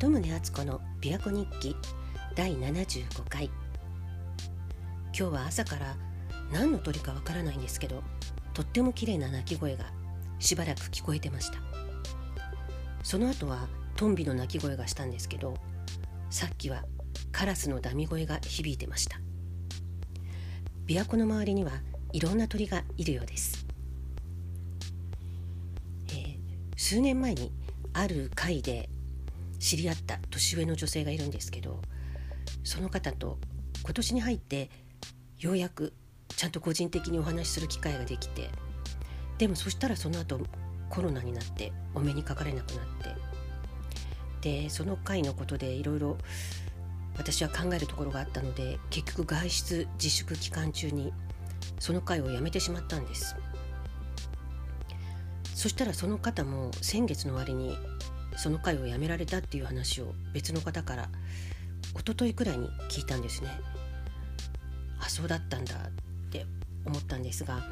鳩宗敦子の琵琶湖日記第75回。今日は朝から何の鳥かわからないんですけどとっても綺麗な鳴き声がしばらく聞こえてました。その後はトンビの鳴き声がしたんですけどさっきはカラスのダミ声が響いてました。琵琶湖の周りにはいろんな鳥がいるようです、えー、数年前にある会で知り合った年上の女性がいるんですけどその方と今年に入ってようやくちゃんと個人的にお話しする機会ができてでもそしたらその後コロナになってお目にかかれなくなってでその回のことでいろいろ私は考えるところがあったので結局外出自粛期間中にその会をやめてしまったんです。そしたらその方も先月の終わりにその会をやめられたっていう話を別の方から一昨日くらいに聞いたんですね。あそうだったんだって思ったんですが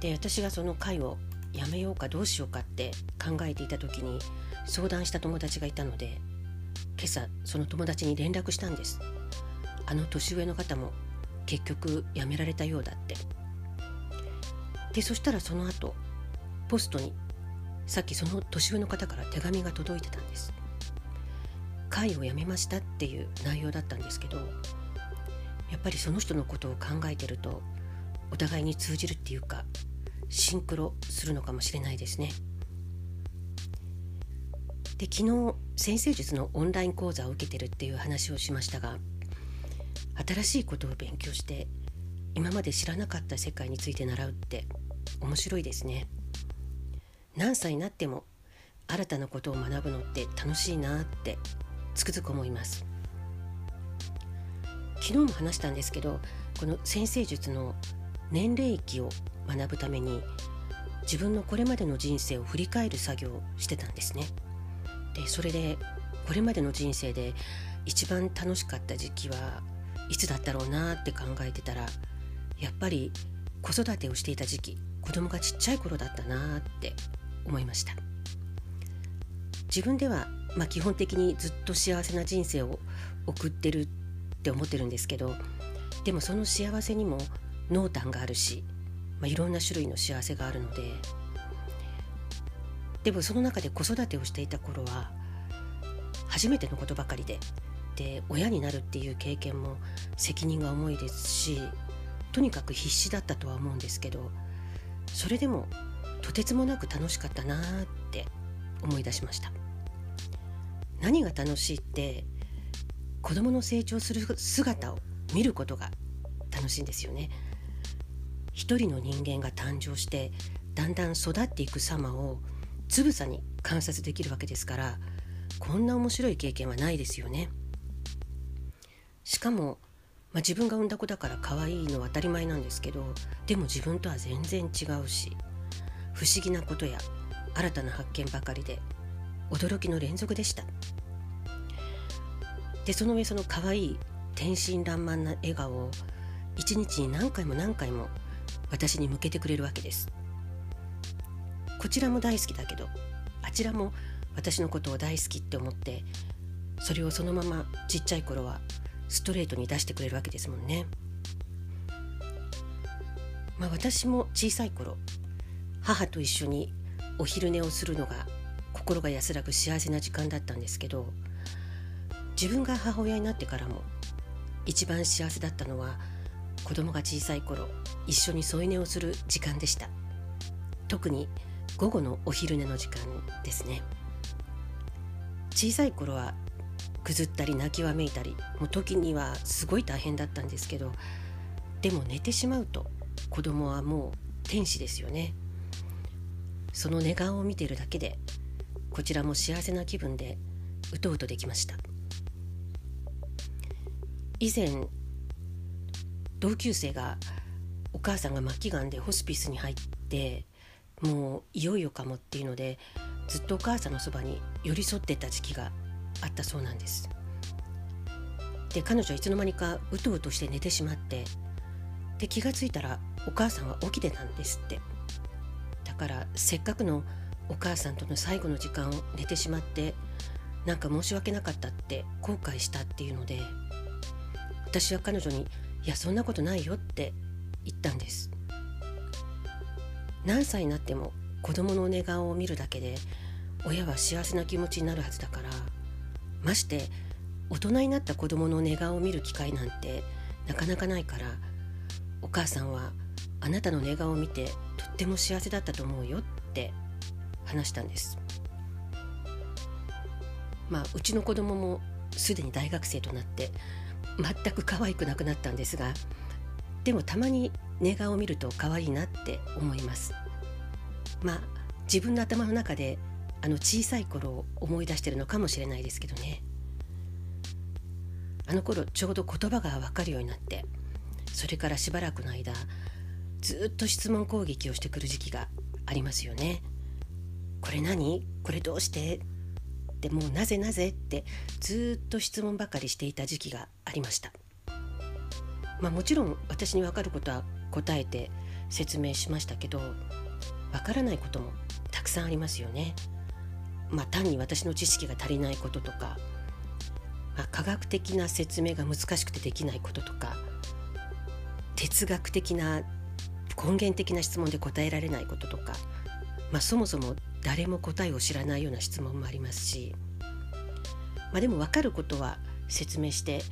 で私がその会をやめようかどうしようかって考えていた時に相談した友達がいたので今朝その友達に連絡したんです。あの年上の方も結局辞められたようだって。でそしたらその後ポストにさっきその年上の方から手紙が届いてたんです。会を辞めましたっていう内容だったんですけどやっぱりその人のことを考えてるとお互いに通じるっていうかシンクロするのかもしれないですね。で昨日先生術のオンライン講座を受けてるっていう話をしましたが新しいことを勉強して今まで知らなかった世界について習うって面白いですね。何歳になっても新たなことを学ぶのって楽しいなってつくづく思います。昨日も話したんですけどこの先生術の年齢域を学ぶために自分のこれまでの人生を振り返る作業をしてたんですね。でそれでこれまでの人生で一番楽しかった時期はいつだったろうなって考えてたらやっぱり子育てをしていた時期子供がちっちゃい頃だったなって思いました。自分では、まあ、基本的にずっと幸せな人生を送ってるって思ってるんですけどでもその幸せにも濃淡があるし、まあ、いろんな種類の幸せがあるのででもその中で子育てをしていた頃は初めてのことばかりでで親になるっていう経験も責任が重いですしとにかく必死だったとは思うんですけどそれでもとてつもなく楽しかったなって思い出しました。何が楽しいって子供の成長する姿を見ることが楽しいんですよね。一人の人間が誕生してだんだん育っていく様をつぶさに観察できるわけですからこんな面白い経験はないですよね。しかも、まあ、自分が産んだ子だから可愛いのは当たり前なんですけどでも自分とは全然違うし不思議なことや新たな発見ばかりで驚きの連続でしたでその上その可愛い天真爛漫な笑顔を一日に何回も何回も私に向けてくれるわけですこちらも大好きだけどあちらも私のことを大好きって思ってそれをそのままちっちゃい頃はストレートに出してくれるわけですもんね。まあ、私も小さい頃母と一緒にお昼寝をするのが心が安らぐ幸せな時間だったんですけど自分が母親になってからも一番幸せだったのは子供が小さい頃一緒に添い寝をする時間でした。特に午後のお昼寝の時間ですね。小さい頃はぐずったり泣きわめいたりもう時にはすごい大変だったんですけどでも寝てしまうと子供はもう天使ですよね。その寝顔を見ているだけでこちらも幸せな気分でうとうとできました。以前同級生がお母さんが末期がんでホスピスに入ってもういよいよかもっていうのでずっとお母さんのそばに寄り添ってた時期があったそうなんです。で彼女はいつの間にかうとうとして寝てしまってで気がついたらお母さんは起きてたんですって。からせっかくのお母さんとの最後の時間を寝てしまってなんか申し訳なかったって後悔したっていうので私は彼女に「いやそんなことないよ」って言ったんです。何歳になっても子供の寝顔を見るだけで親は幸せな気持ちになるはずだからまして大人になった子供の寝顔を見る機会なんてなかなかないからお母さんはあなたの寝顔を見てとっても幸せだったと思うよって話したんです。まあうちの子供もすでに大学生となって全く可愛くなくなったんですがでもたまに寝顔を見ると可愛いなって思います。まあ自分の頭の中であの小さい頃を思い出してるのかもしれないですけどね。あの頃ちょうど言葉が分かるようになってそれからしばらくの間ずっと質問攻撃をしてくる時期がありますよね。これ何？これどうして？ってもうなぜなぜってずっと質問ばかりしていた時期がありました。まあもちろん私に分かることは答えて説明しましたけど分からないこともたくさんありますよね。まあ単に私の知識が足りないこととか、まあ、科学的な説明が難しくてできないこととか哲学的な根源的な質問で答えられないこととか、まあ、そもそも誰も答えを知らないような質問もありますし、まあ、でも分かることは説明して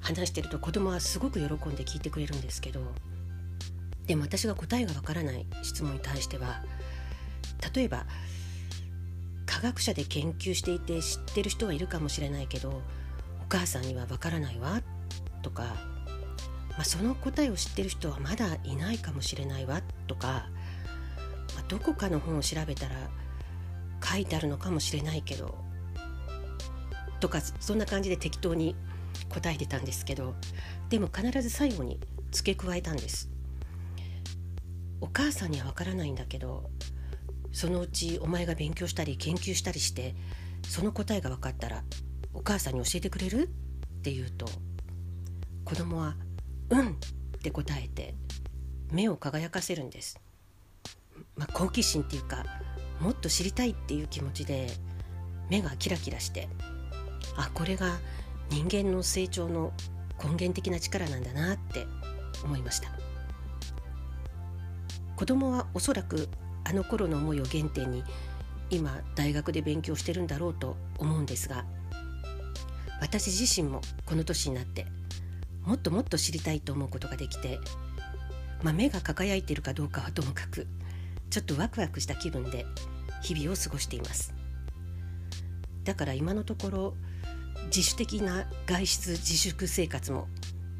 話してると子供はすごく喜んで聞いてくれるんですけどでも私が答えが分からない質問に対しては例えば科学者で研究していて知ってる人はいるかもしれないけどお母さんには分からないわとかまあ、その答えを知ってる人はまだいないかもしれないわとか、まあ、どこかの本を調べたら書いてあるのかもしれないけどとかそんな感じで適当に答えてたんですけどでも必ず最後に付け加えたんです。お母さんにはわからないんだけどそのうちお前が勉強したり研究したりしてその答えが分かったらお母さんに教えてくれる？って言うと子供はうん。って答えて目を輝かせるんです、まあ、好奇心っていうかもっと知りたいっていう気持ちで目がキラキラしてあこれが人間の成長の根源的な力なんだなって思いました。子供はおそらくあの頃の思いを原点に今大学で勉強してるんだろうと思うんですが私自身もこの年になってもっともっと知りたいと思うことができて、まあ、目が輝いているかどうかはともかくちょっとワクワクした気分で日々を過ごしています。だから今のところ自主的な外出自粛生活も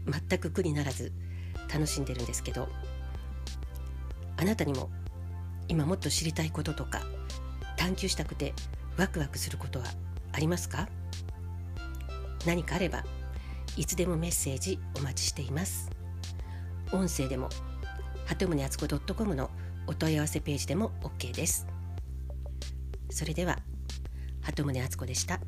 全く苦にならず楽しんでるんですけどあなたにも今もっと知りたいこととか探求したくてワクワクすることはありますか？何かあればいつでもメッセージお待ちしています音声でも鳩宗敦子 .com のお問い合わせページでも OK ですそれでは鳩宗敦子でした。